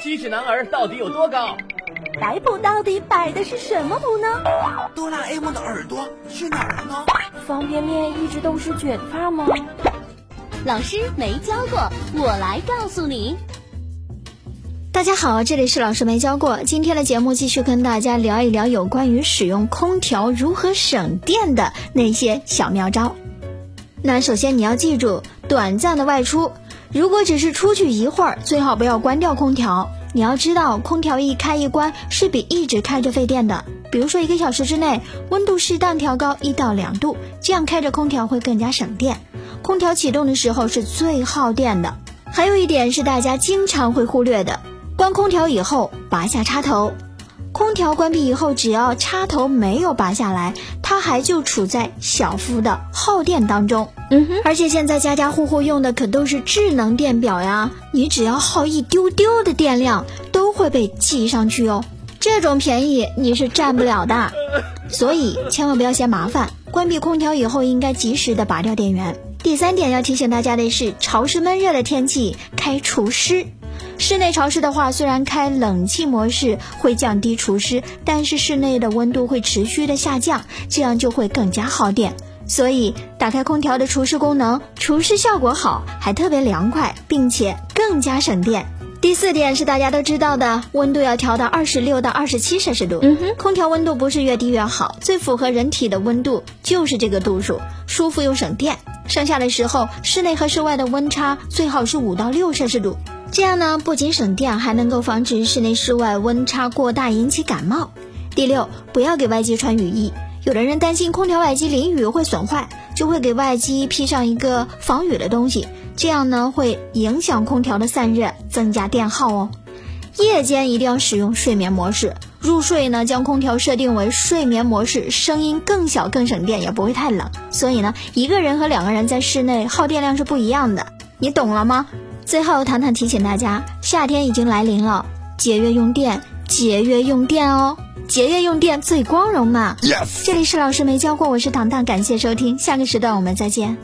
七尺男儿到底有多高？摆谱到底摆的是什么谱呢？哆啦 A 梦的耳朵去哪儿了呢？方便面一直都是卷发吗？老师没教过，我来告诉你。大家好，这里是老师没教过。今天的节目继续跟大家聊一聊有关于使用空调如何省电的那些小妙招。那首先你要记住，短暂的外出。如果只是出去一会儿，最好不要关掉空调。你要知道，空调一开一关是比一直开着费电的。比如说，一个小时之内温度适当调高一到两度，这样开着空调会更加省电。空调启动的时候是最耗电的。还有一点是大家经常会忽略的，关空调以后拔下插头。空调关闭以后，只要插头没有拔下来，它还就处在小幅的耗电当中。嗯哼，而且现在家家户户用的可都是智能电表呀，你只要耗一丢丢的电量，都会被记上去哦。这种便宜你是占不了的，所以千万不要嫌麻烦。关闭空调以后，应该及时的拔掉电源。第三点要提醒大家的是，潮湿闷热的天气开除湿。室内潮湿的话，虽然开冷气模式会降低除湿，但是室内的温度会持续的下降，这样就会更加耗电。所以打开空调的除湿功能，除湿效果好，还特别凉快，并且更加省电。第四点是大家都知道的，温度要调到二十六到二十七摄氏度。嗯哼，空调温度不是越低越好，最符合人体的温度就是这个度数，舒服又省电。盛夏的时候，室内和室外的温差最好是五到六摄氏度。这样呢，不仅省电，还能够防止室内室外温差过大引起感冒。第六，不要给外机穿雨衣。有的人担心空调外机淋雨会损坏，就会给外机披上一个防雨的东西，这样呢会影响空调的散热，增加电耗哦。夜间一定要使用睡眠模式，入睡呢将空调设定为睡眠模式，声音更小更省电，也不会太冷。所以呢，一个人和两个人在室内耗电量是不一样的，你懂了吗？最后，糖糖提醒大家，夏天已经来临了，节约用电，节约用电哦，节约用电最光荣嘛。Yes，这里是老师没教过，我是糖糖，感谢收听，下个时段我们再见。